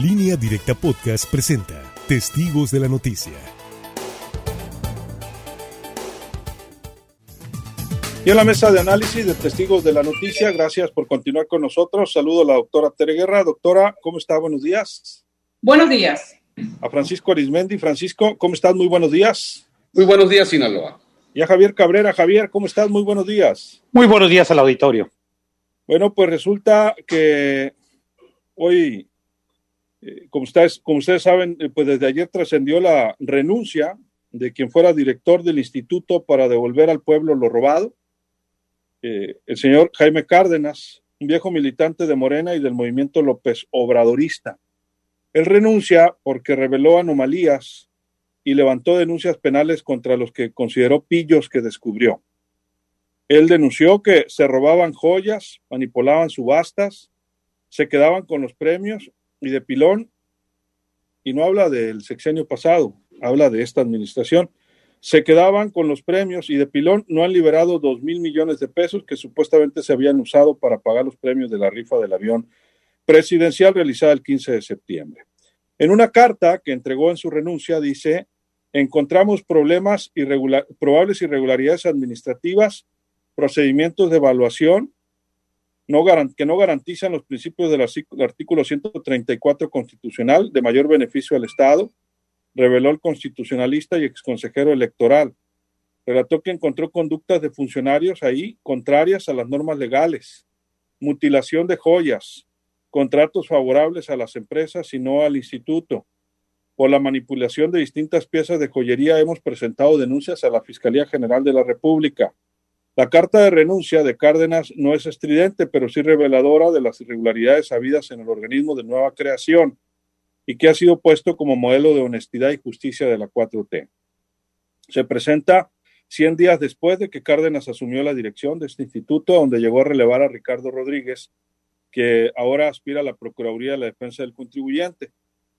Línea Directa Podcast presenta Testigos de la Noticia. Y en la mesa de análisis de Testigos de la Noticia, gracias por continuar con nosotros. Saludo a la doctora Tere Guerra. Doctora, ¿cómo está? Buenos días. Buenos días. A Francisco Arismendi. Francisco, ¿cómo estás? Muy buenos días. Muy buenos días, Sinaloa. Y a Javier Cabrera. Javier, ¿cómo estás? Muy buenos días. Muy buenos días al auditorio. Bueno, pues resulta que hoy, eh, como, ustedes, como ustedes saben, eh, pues desde ayer trascendió la renuncia de quien fuera director del instituto para devolver al pueblo lo robado, eh, el señor Jaime Cárdenas, un viejo militante de Morena y del movimiento López Obradorista. Él renuncia porque reveló anomalías y levantó denuncias penales contra los que consideró pillos que descubrió. Él denunció que se robaban joyas, manipulaban subastas, se quedaban con los premios y de pilón, y no habla del sexenio pasado, habla de esta administración, se quedaban con los premios y de pilón no han liberado dos mil millones de pesos que supuestamente se habían usado para pagar los premios de la rifa del avión presidencial realizada el 15 de septiembre. En una carta que entregó en su renuncia dice, encontramos problemas irregular, probables irregularidades administrativas procedimientos de evaluación no que no garantizan los principios del artículo 134 constitucional de mayor beneficio al Estado, reveló el constitucionalista y exconsejero electoral. Relató que encontró conductas de funcionarios ahí contrarias a las normas legales, mutilación de joyas, contratos favorables a las empresas y no al instituto. Por la manipulación de distintas piezas de joyería hemos presentado denuncias a la Fiscalía General de la República. La carta de renuncia de Cárdenas no es estridente, pero sí reveladora de las irregularidades habidas en el organismo de nueva creación y que ha sido puesto como modelo de honestidad y justicia de la 4T. Se presenta 100 días después de que Cárdenas asumió la dirección de este instituto, donde llegó a relevar a Ricardo Rodríguez, que ahora aspira a la Procuraduría de la Defensa del Contribuyente.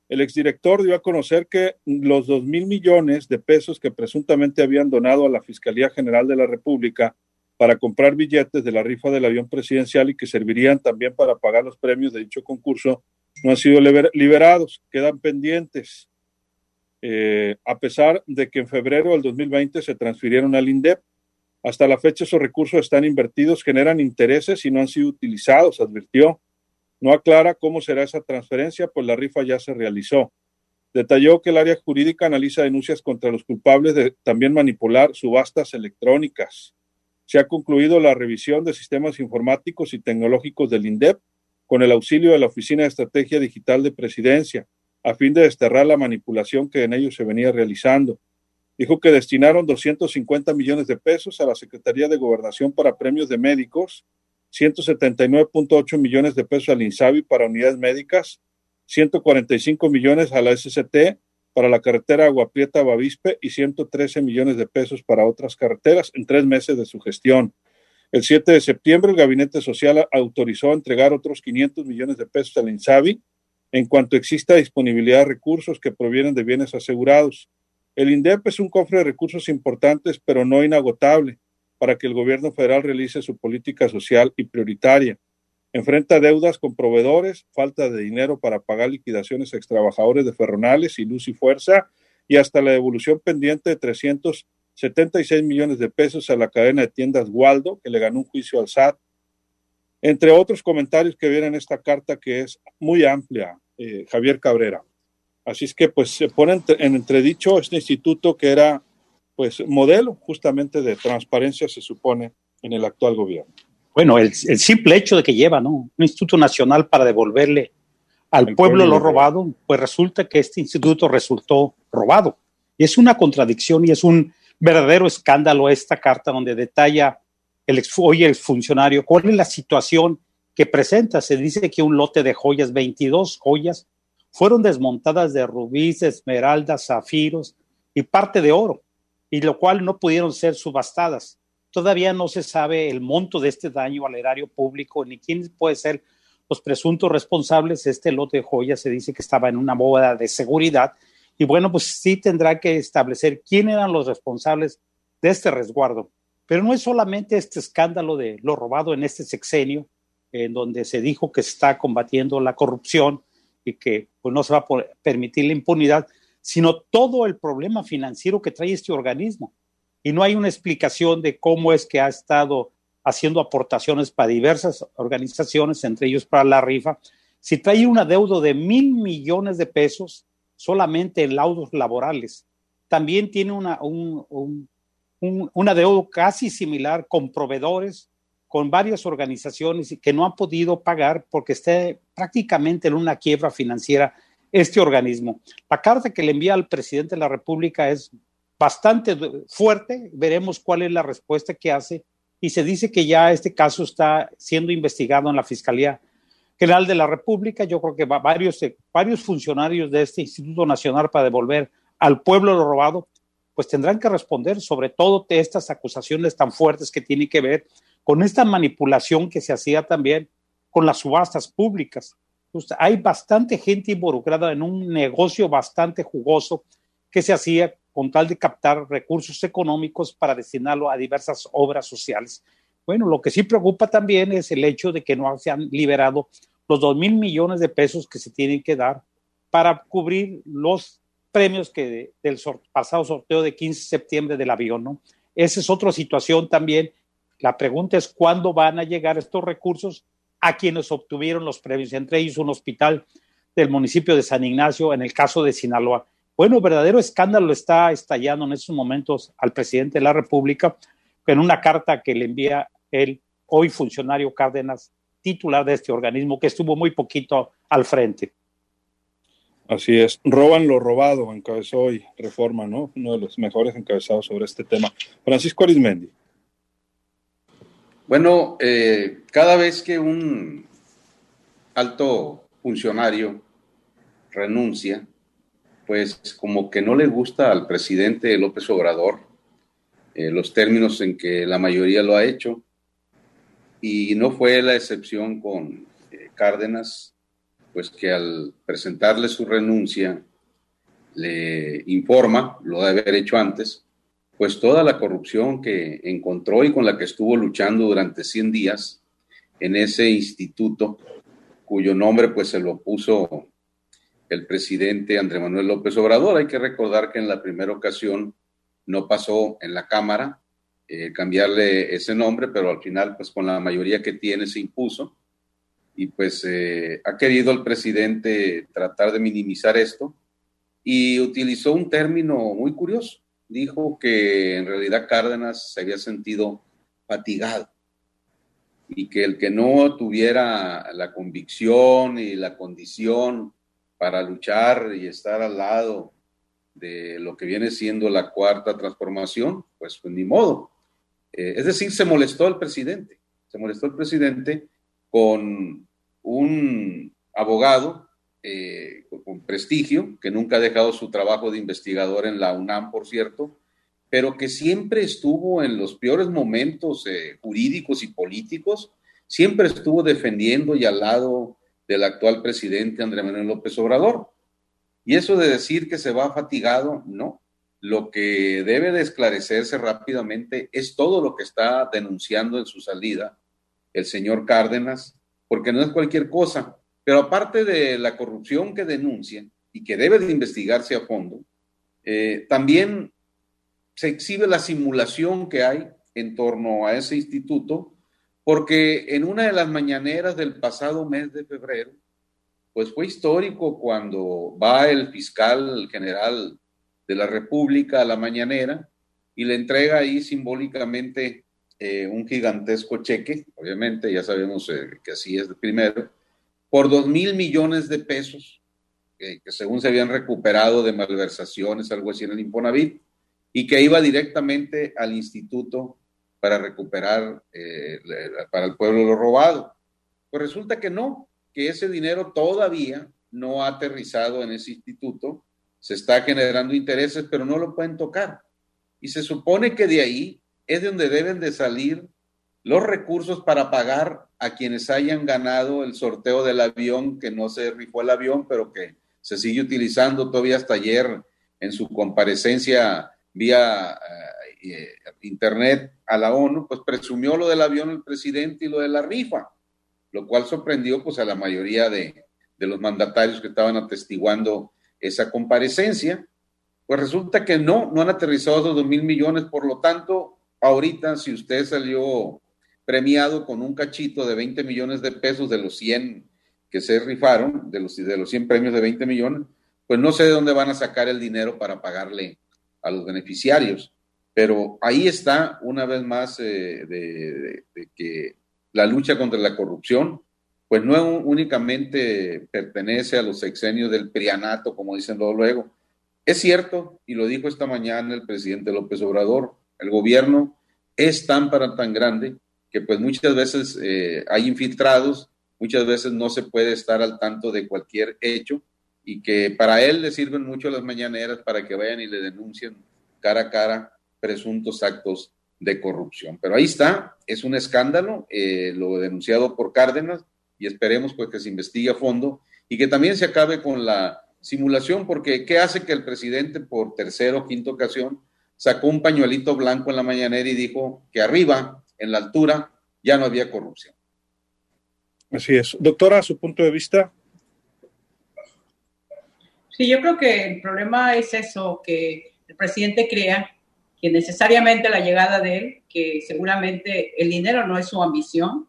El exdirector dio a conocer que los dos mil millones de pesos que presuntamente habían donado a la Fiscalía General de la República para comprar billetes de la rifa del avión presidencial y que servirían también para pagar los premios de dicho concurso, no han sido liberados, quedan pendientes. Eh, a pesar de que en febrero del 2020 se transfirieron al INDEP, hasta la fecha esos recursos están invertidos, generan intereses y no han sido utilizados, advirtió. No aclara cómo será esa transferencia, pues la rifa ya se realizó. Detalló que el área jurídica analiza denuncias contra los culpables de también manipular subastas electrónicas se ha concluido la revisión de sistemas informáticos y tecnológicos del INDEP con el auxilio de la Oficina de Estrategia Digital de Presidencia, a fin de desterrar la manipulación que en ellos se venía realizando. Dijo que destinaron 250 millones de pesos a la Secretaría de Gobernación para premios de médicos, 179.8 millones de pesos al INSABI para unidades médicas, 145 millones a la SCT para la carretera Agua Prieta Bavispe y 113 millones de pesos para otras carreteras en tres meses de su gestión. El 7 de septiembre, el Gabinete Social autorizó entregar otros 500 millones de pesos al INSABI en cuanto exista disponibilidad de recursos que provienen de bienes asegurados. El INDEP es un cofre de recursos importantes, pero no inagotable, para que el gobierno federal realice su política social y prioritaria enfrenta deudas con proveedores, falta de dinero para pagar liquidaciones a extrabajadores de Ferronales y Luz y Fuerza y hasta la devolución pendiente de 376 millones de pesos a la cadena de tiendas Waldo, que le ganó un juicio al SAT, entre otros comentarios que vienen en esta carta que es muy amplia, eh, Javier Cabrera. Así es que pues se pone en entredicho este instituto que era pues modelo justamente de transparencia se supone en el actual gobierno bueno, el, simple hecho de que lleva ¿no? un instituto nacional para devolverle al pueblo, lo robado, pues resulta que este instituto resultó robado. Y es una contradicción y es un verdadero escándalo esta carta donde detalla el hoy el funcionario cuál es la situación que presenta. Se dice que un lote de joyas, 22 joyas, fueron desmontadas de rubíes, esmeraldas, zafiros y parte de oro, y lo cual no pudieron ser subastadas. Todavía no se sabe el monto de este daño al erario público ni quién puede ser los presuntos responsables. Este lote de joyas se dice que estaba en una bóveda de seguridad y bueno, pues sí tendrá que establecer quién eran los responsables de este resguardo. Pero no es solamente este escándalo de lo robado en este sexenio, en donde se dijo que está combatiendo la corrupción y que pues, no se va a permitir la impunidad, sino todo el problema financiero que trae este organismo. Y no hay una explicación de cómo es que ha estado haciendo aportaciones para diversas organizaciones, entre ellos para la rifa. Si trae un adeudo de mil millones de pesos solamente en laudos laborales, también tiene una, un, un, un, casi similar con proveedores, con varias organizaciones que no han podido pagar porque está prácticamente en una quiebra financiera este organismo. La carta que le envía al presidente de la República es bastante fuerte, veremos cuál es la respuesta que hace y se dice que ya este caso está siendo investigado en la Fiscalía General de la República. Yo creo que varios, varios funcionarios de este Instituto Nacional para devolver al pueblo lo robado, pues tendrán que responder sobre todo de estas acusaciones tan fuertes que tienen que ver con esta manipulación que se hacía también con las subastas públicas. hay bastante gente involucrada en un negocio bastante jugoso que se hacía con tal de captar recursos económicos para destinarlo a diversas obras sociales. Bueno, lo que sí preocupa también es el hecho de que no se han liberado los dos mil millones de pesos que se tienen que dar para cubrir los premios que del pasado sorteo de 15 de septiembre del avión, ¿no? Esa es otra situación también. La pregunta es cuándo van a llegar estos recursos a quienes obtuvieron los premios, entre ellos un hospital del municipio de San Ignacio, en el caso de Sinaloa. Bueno, verdadero escándalo está estallando en estos momentos al presidente de la República en una carta que le envía el hoy funcionario Cárdenas, titular de este organismo, que estuvo muy poquito al frente. Así es, roban lo robado, encabezó hoy Reforma, ¿no? Uno de los mejores encabezados sobre este tema. Francisco Arismendi. Bueno, eh, cada vez que un alto funcionario renuncia, pues como que no le gusta al presidente López Obrador eh, los términos en que la mayoría lo ha hecho. Y no fue la excepción con eh, Cárdenas, pues que al presentarle su renuncia le informa, lo debe haber hecho antes, pues toda la corrupción que encontró y con la que estuvo luchando durante 100 días en ese instituto, cuyo nombre pues se lo puso el presidente Andrés Manuel López Obrador. Hay que recordar que en la primera ocasión no pasó en la Cámara eh, cambiarle ese nombre, pero al final, pues con la mayoría que tiene, se impuso. Y pues eh, ha querido el presidente tratar de minimizar esto y utilizó un término muy curioso. Dijo que en realidad Cárdenas se había sentido fatigado y que el que no tuviera la convicción y la condición para luchar y estar al lado de lo que viene siendo la cuarta transformación, pues, pues ni modo. Eh, es decir, se molestó el presidente, se molestó el presidente con un abogado eh, con prestigio, que nunca ha dejado su trabajo de investigador en la UNAM, por cierto, pero que siempre estuvo en los peores momentos eh, jurídicos y políticos, siempre estuvo defendiendo y al lado del actual presidente Andrés Manuel López Obrador. Y eso de decir que se va fatigado, no. Lo que debe de esclarecerse rápidamente es todo lo que está denunciando en su salida el señor Cárdenas, porque no es cualquier cosa. Pero aparte de la corrupción que denuncia y que debe de investigarse a fondo, eh, también se exhibe la simulación que hay en torno a ese instituto porque en una de las mañaneras del pasado mes de febrero, pues fue histórico cuando va el fiscal general de la República a la mañanera y le entrega ahí simbólicamente eh, un gigantesco cheque, obviamente ya sabemos eh, que así es de primero, por dos mil millones de pesos, que según se habían recuperado de malversaciones, algo así en el Infonavit, y que iba directamente al instituto para recuperar eh, para el pueblo lo robado. Pues resulta que no, que ese dinero todavía no ha aterrizado en ese instituto, se está generando intereses, pero no lo pueden tocar. Y se supone que de ahí es de donde deben de salir los recursos para pagar a quienes hayan ganado el sorteo del avión, que no se rifó el avión, pero que se sigue utilizando todavía hasta ayer en su comparecencia vía eh, eh, internet a la ONU, pues presumió lo del avión el presidente y lo de la rifa, lo cual sorprendió pues a la mayoría de, los mandatarios que estaban atestiguando esa comparecencia. Pues resulta que no, no han aterrizado esos dos mil millones, por lo tanto, ahorita si usted salió premiado con un cachito de 20 millones de pesos de los 100 que se rifaron, de los, de los 100 premios de 20 millones, pues no sé de dónde van a sacar el dinero para pagarle a los beneficiarios. Pero ahí está, una vez más, eh, de, que la lucha contra la corrupción, pues no únicamente pertenece a los sexenios del prianato, como dicen luego. Es cierto, y lo dijo esta mañana el presidente López Obrador, el gobierno es tan tan grande que pues muchas veces eh, hay infiltrados, muchas veces no se puede estar al tanto de cualquier hecho y que para él le sirven mucho las mañaneras para que vayan y le denuncien cara a cara presuntos actos de corrupción. Pero ahí está, es un escándalo, eh, lo denunciado por Cárdenas, y esperemos pues que se investigue a fondo y que también se acabe con la simulación, porque ¿qué hace que el presidente por tercera o quinta ocasión sacó un pañuelito blanco en la mañanera y dijo que arriba, en la altura, ya no había corrupción? Así es. Doctora, su punto de vista. Sí, yo creo que el problema es eso, que el presidente crea que necesariamente la llegada de él, que seguramente el dinero no es su ambición,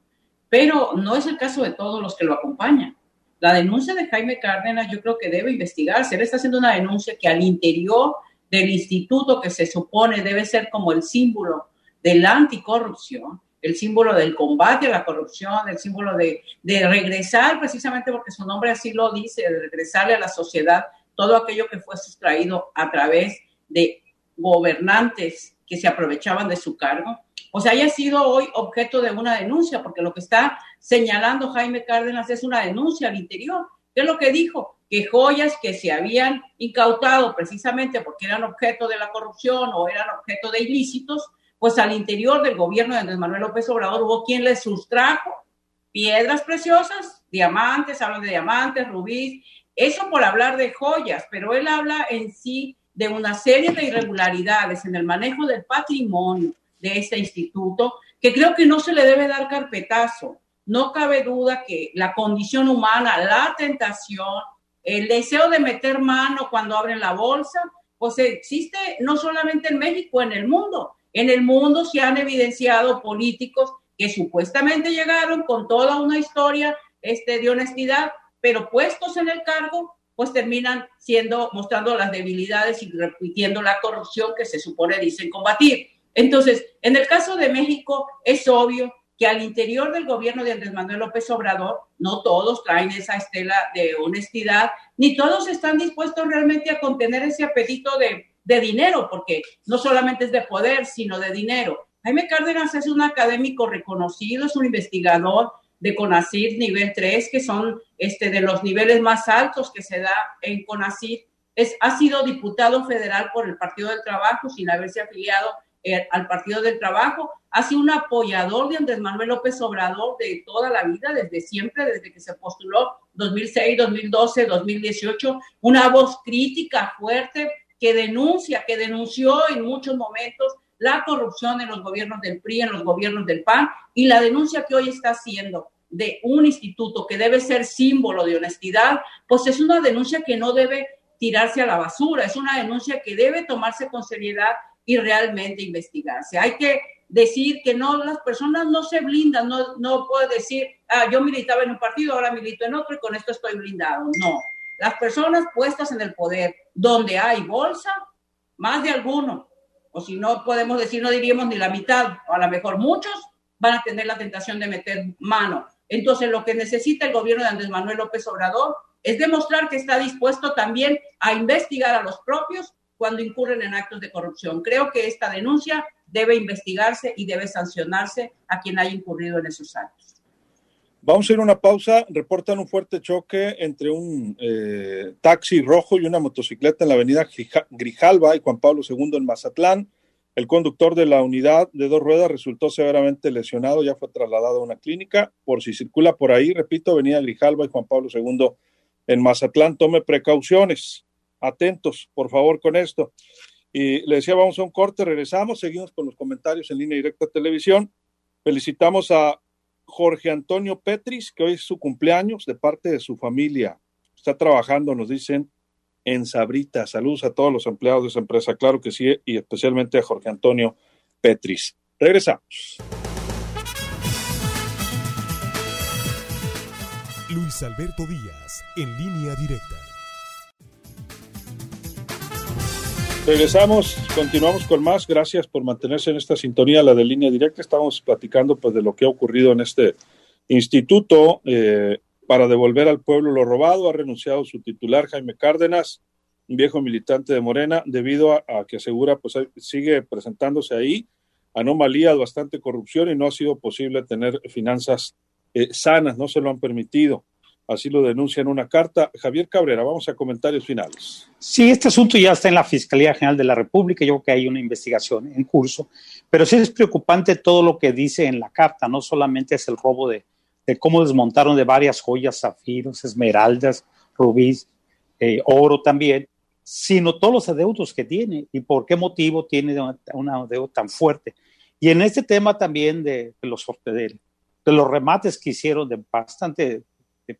pero no es el caso de todos los que lo acompañan. La denuncia de Jaime Cárdenas yo creo que debe investigarse. Él está haciendo una denuncia que al interior del instituto que se supone debe ser como el símbolo de la anticorrupción, el símbolo del combate a la corrupción, el símbolo de, de regresar, precisamente porque su nombre así lo dice, de regresarle a la sociedad todo aquello que fue sustraído a través de gobernantes que se aprovechaban de su cargo, sea, haya sido hoy objeto de una denuncia, porque lo que está señalando Jaime Cárdenas es una denuncia al interior. ¿Qué es lo que dijo? Que joyas que se habían incautado precisamente porque eran objeto de la corrupción o eran objeto de ilícitos, pues al interior del gobierno de Andrés Manuel López Obrador hubo quien les sustrajo piedras preciosas, diamantes, hablan de diamantes, rubíes, eso por hablar de joyas, pero él habla en sí de una serie de irregularidades en el manejo del patrimonio, de este instituto, que creo que no se le debe dar carpetazo. No cabe duda que la condición humana, la tentación, el deseo de meter mano cuando abren la bolsa, pues existe no solamente en México, en el mundo. En el mundo se han evidenciado políticos que supuestamente llegaron con toda una historia este, de honestidad, pero puestos en el cargo, pues terminan siendo, mostrando las debilidades y repitiendo la corrupción que se supone dicen combatir. Entonces, en el caso de México, es obvio que al interior del gobierno de Andrés Manuel López Obrador, no todos traen esa estela de honestidad, ni todos están dispuestos realmente a contener ese apetito de, dinero, porque no solamente es de poder, sino de dinero. Jaime Cárdenas es un académico reconocido, es un investigador de CONACYT nivel 3, que son este, de los niveles más altos que se da en CONACYT. Es, ha sido diputado federal por el Partido del Trabajo sin haberse afiliado eh, al Partido del Trabajo, ha sido un apoyador de Andrés Manuel López Obrador de toda la vida, desde siempre, desde que se postuló 2006, 2012, 2018, una voz crítica fuerte que denuncia, que denunció en muchos momentos la corrupción en los gobiernos del PRI, en los gobiernos del PAN, y la denuncia que hoy está haciendo de un instituto que debe ser símbolo de honestidad, pues es una denuncia que no debe tirarse a la basura, es una denuncia que debe tomarse con seriedad y realmente investigarse. Hay que decir que no, las personas no se blindan, no, no puedo decir, ah, yo militaba en un partido, ahora milito en otro y con esto estoy blindado. No, las personas puestas en el poder, donde hay bolsa, más de alguno, o si no podemos decir, no diríamos ni la mitad, o a lo mejor muchos van a tener la tentación de meter mano. Entonces, lo que necesita el gobierno de Andrés Manuel López Obrador es demostrar que está dispuesto también a investigar a los propios cuando incurren en actos de corrupción. Creo que esta denuncia debe investigarse y debe sancionarse a quien haya incurrido en esos actos. Vamos a ir a una pausa. Reportan un fuerte choque entre un eh, taxi rojo y una motocicleta en la avenida Grijalva y Juan Pablo II en Mazatlán. El conductor de la unidad de dos ruedas resultó severamente lesionado, ya fue trasladado a una clínica. Por si circula por ahí, repito, avenida Grijalva y Juan Pablo II en Mazatlán, tome precauciones atentos, por favor, con esto. Y le decía, vamos a un corte, regresamos, seguimos con los comentarios en línea directa televisión. Felicitamos a Jorge Antonio Petris, que hoy es su cumpleaños, de parte de su familia. Está trabajando, nos dicen, en Sabrita. Saludos a todos los empleados de esa empresa, claro que sí, y especialmente a Jorge Antonio Petris. Regresamos. Luis Alberto Díaz, en línea directa. Regresamos, continuamos con más. Gracias por mantenerse en esta sintonía, la de línea directa. Estamos platicando pues de lo que ha ocurrido en este instituto eh, para devolver al pueblo lo robado. Ha renunciado su titular, Jaime Cárdenas, un viejo militante de Morena, debido a, que asegura pues sigue presentándose ahí anomalías, bastante corrupción y no ha sido posible tener finanzas eh, sanas, no se lo han permitido. Así lo denuncia en una carta. Javier Cabrera, vamos a comentarios finales. Sí, este asunto ya está en la Fiscalía General de la República. Yo creo que hay una investigación en curso, pero sí es preocupante todo lo que dice en la carta. No solamente es el robo de, cómo desmontaron de varias joyas, zafiros, esmeraldas, rubíes, eh, oro también, sino todos los adeudos que tiene y por qué motivo tiene una, adeudo tan fuerte. Y en este tema también de, los, de, de los remates que hicieron de bastante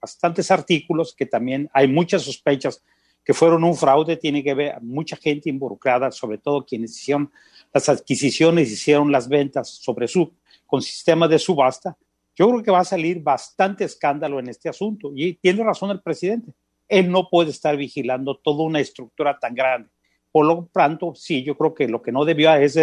bastantes artículos que también hay muchas sospechas que fueron un fraude, tiene que ver mucha gente involucrada, sobre todo quienes hicieron las adquisiciones, hicieron las ventas sobre su con sistema de subasta. Yo creo que va a salir bastante escándalo en este asunto y tiene razón el presidente. Él no puede estar vigilando toda una estructura tan grande. Por lo tanto, sí, yo creo que lo que no debió es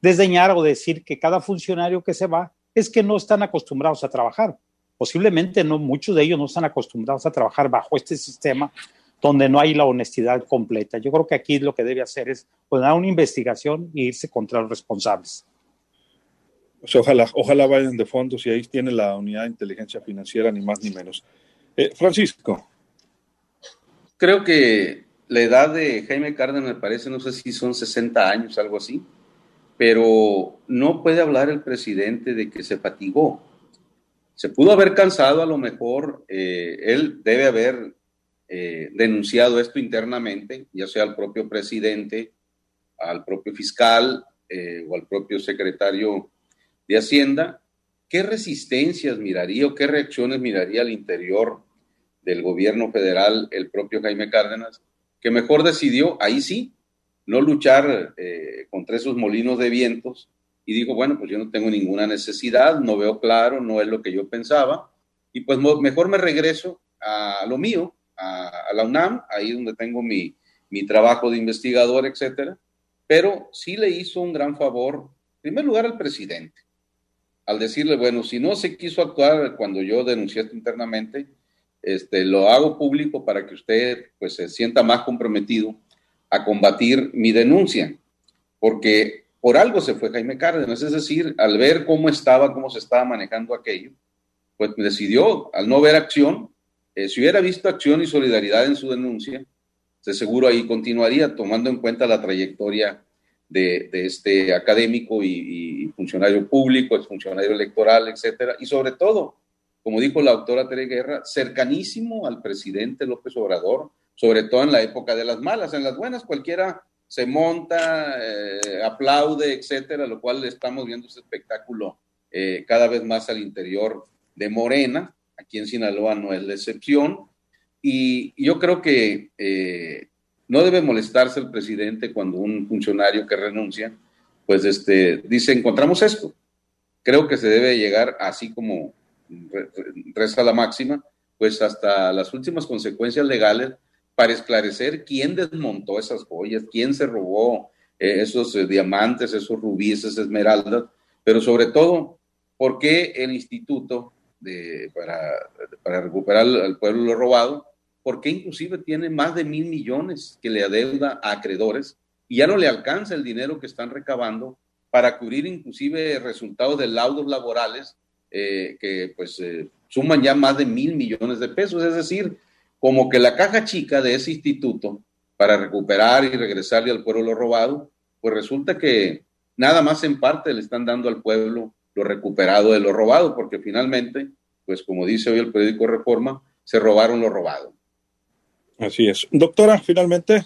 desdeñar o decir que cada funcionario que se va es que no están acostumbrados a trabajar posiblemente no muchos de ellos no están acostumbrados a trabajar bajo este sistema donde no hay la honestidad completa. Yo creo que aquí lo que debe hacer es poner una investigación e irse contra los responsables. ojalá, ojalá vayan de fondo si ahí tiene la unidad de inteligencia financiera, ni más ni menos. Eh, Francisco. Creo que la edad de Jaime Cárdenas me parece, no sé si son 60 años, algo así, pero no puede hablar el presidente de que se fatigó se pudo haber cansado, a lo mejor eh, él debe haber eh, denunciado esto internamente, ya sea al propio presidente, al propio fiscal eh, o al propio secretario de Hacienda. ¿Qué resistencias miraría o qué reacciones miraría al interior del gobierno federal el propio Jaime Cárdenas? Que mejor decidió, ahí sí, no luchar contra esos molinos de vientos y digo, bueno, pues yo no tengo ninguna necesidad, no veo claro, no es lo que yo pensaba, y pues mejor me regreso a lo mío, a, la UNAM, ahí donde tengo mi, mi trabajo de investigador, etcétera, pero sí le hizo un gran favor, en primer lugar al presidente, al decirle, bueno, si no se quiso actuar cuando yo denuncié internamente, este, lo hago público para que usted pues se sienta más comprometido a combatir mi denuncia, porque por algo se fue Jaime Cárdenas, es decir, al ver cómo estaba, cómo se estaba manejando aquello, pues decidió, al no ver acción, eh, si hubiera visto acción y solidaridad en su denuncia, de seguro ahí continuaría tomando en cuenta la trayectoria de, este académico y, funcionario público, funcionario electoral, etcétera, y sobre todo, como dijo la autora Tere Guerra, cercanísimo al presidente López Obrador, sobre todo en la época de las malas, en las buenas cualquiera se monta, eh, aplaude, etcétera, lo cual estamos viendo ese espectáculo eh, cada vez más al interior de Morena. Aquí en Sinaloa no es la excepción. Y yo creo que eh, no debe molestarse el presidente cuando un funcionario que renuncia, pues este, dice, encontramos esto. Creo que se debe llegar, así como reza la máxima, pues hasta las últimas consecuencias legales para esclarecer quién desmontó esas joyas, quién se robó eh, esos eh, diamantes, esos rubíes, esas esmeraldas, pero sobre todo, por qué el instituto para, recuperar al pueblo lo robado, por qué inclusive tiene más de mil millones que le adeuda a acreedores y ya no le alcanza el dinero que están recabando para cubrir inclusive resultados de laudos laborales eh, que pues suman ya más de mil millones de pesos, es decir, como que la caja chica de ese instituto para recuperar y regresarle al pueblo lo robado, pues resulta que nada más en parte le están dando al pueblo lo recuperado de lo robado, porque finalmente, pues como dice hoy el periódico Reforma, se robaron lo robado. Así es. Doctora, finalmente.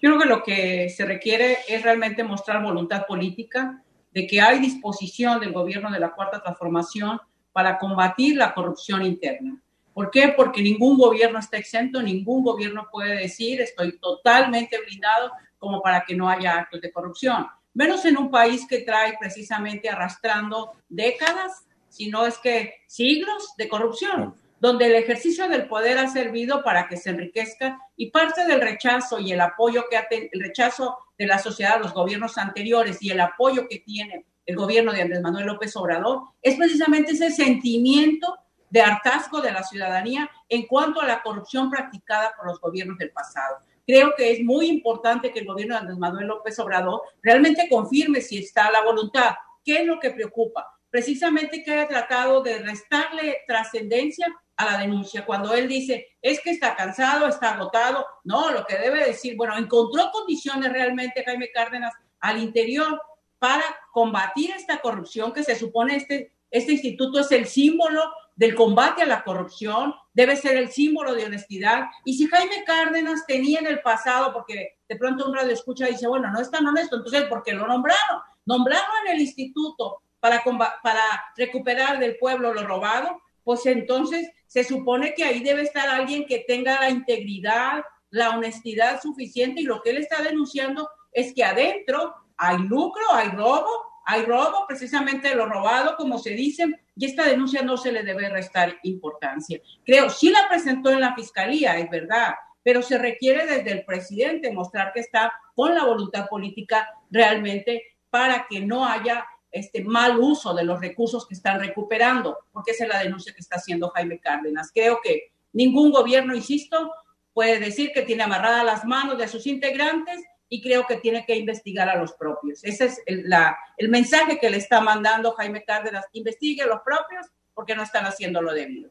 Yo creo que lo que se requiere es realmente mostrar voluntad política, de que hay disposición del gobierno de la Cuarta Transformación para combatir la corrupción interna. ¿Por qué? Porque ningún gobierno está exento, ningún gobierno puede decir estoy totalmente blindado como para que no haya actos de corrupción. Menos en un país que trae precisamente arrastrando décadas, si no es que siglos de corrupción, donde el ejercicio del poder ha servido para que se enriquezca y parte del rechazo y el apoyo que ha el rechazo de la sociedad a los gobiernos anteriores y el apoyo que tiene el gobierno de Andrés Manuel López Obrador es precisamente ese sentimiento de hartazgo de la ciudadanía en cuanto a la corrupción practicada por los gobiernos del pasado. Creo que es muy importante que el gobierno de Andrés Manuel López Obrador realmente confirme si está la voluntad. ¿Qué es lo que preocupa? Precisamente que haya tratado de restarle trascendencia a la denuncia. Cuando él dice, es que está cansado, está agotado, no, lo que debe decir, bueno, encontró condiciones realmente Jaime Cárdenas al interior para combatir esta corrupción que se supone este, este instituto es el símbolo del combate a la corrupción, debe ser el símbolo de honestidad. Y si Jaime Cárdenas tenía en el pasado, porque de pronto un radio escucha y dice, bueno, no es tan honesto, entonces, ¿por qué lo nombraron? Nombrarlo en el instituto para, para recuperar del pueblo lo robado, pues entonces se supone que ahí debe estar alguien que tenga la integridad, la honestidad suficiente y lo que él está denunciando es que adentro hay lucro, hay robo, hay robo, precisamente lo robado, como se dice, y esta denuncia no se le debe restar importancia. Creo, sí la presentó en la fiscalía, es verdad, pero se requiere desde el presidente mostrar que está con la voluntad política realmente para que no haya este mal uso de los recursos que están recuperando, porque esa es la denuncia que está haciendo Jaime Cárdenas. Creo que ningún gobierno, insisto, puede decir que tiene amarradas las manos de sus integrantes y creo que tiene que investigar a los propios. Ese es el, la, el mensaje que le está mandando Jaime Cárdenas. Investigue a los propios porque no están haciendo lo debido.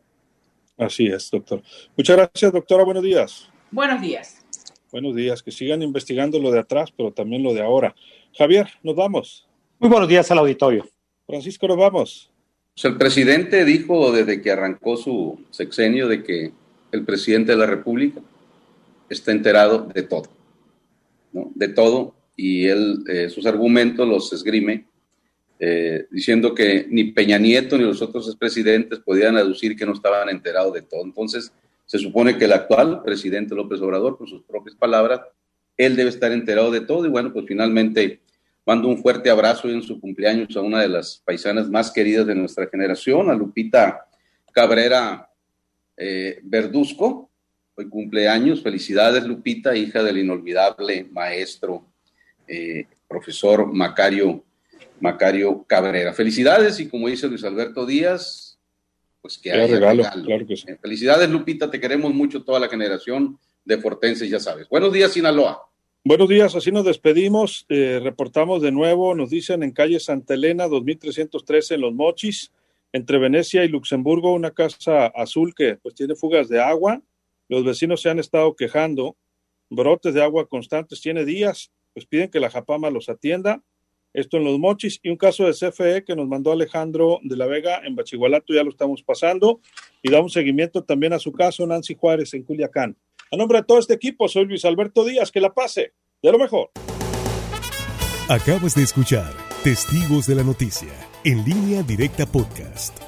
Así es, doctor. Muchas gracias, doctora. Buenos días. Buenos días. Buenos días. Que sigan investigando lo de atrás, pero también lo de ahora. Javier, nos vamos. Muy buenos días al auditorio. Francisco, nos vamos. Pues el presidente dijo desde que arrancó su sexenio de que el presidente de la República está enterado de todo de todo, y él eh, sus argumentos los esgrime eh, diciendo que ni Peña Nieto ni los otros expresidentes podían aducir que no estaban enterados de todo. Entonces, se supone que el actual presidente López Obrador, con sus propias palabras, él debe estar enterado de todo y bueno, pues finalmente mando un fuerte abrazo en su cumpleaños a una de las paisanas más queridas de nuestra generación, a Lupita Cabrera eh, Verduzco, Hoy cumpleaños. Felicidades, Lupita, hija del inolvidable maestro, eh, profesor Macario, Macario Cabrera. Felicidades y como dice Luis Alberto Díaz, pues que haya regalo. Claro que sí. Eh, felicidades, Lupita, te queremos mucho toda la generación de Fortense, ya sabes. Buenos días, Sinaloa. Buenos días, así nos despedimos. Eh, reportamos de nuevo, nos dicen en calle Santa Elena, 2313 en Los Mochis, entre Venecia y Luxemburgo, una casa azul que pues tiene fugas de agua los vecinos se han estado quejando, brotes de agua constantes, tiene días, pues piden que la Japama los atienda. Esto en los mochis y un caso de CFE que nos mandó Alejandro de la Vega en Bachigualato, ya lo estamos pasando y damos seguimiento también a su caso, Nancy Juárez en Culiacán. A nombre de todo este equipo, soy Luis Alberto Díaz, que la pase, de lo mejor. Acabas de escuchar Testigos de la Noticia, en línea directa podcast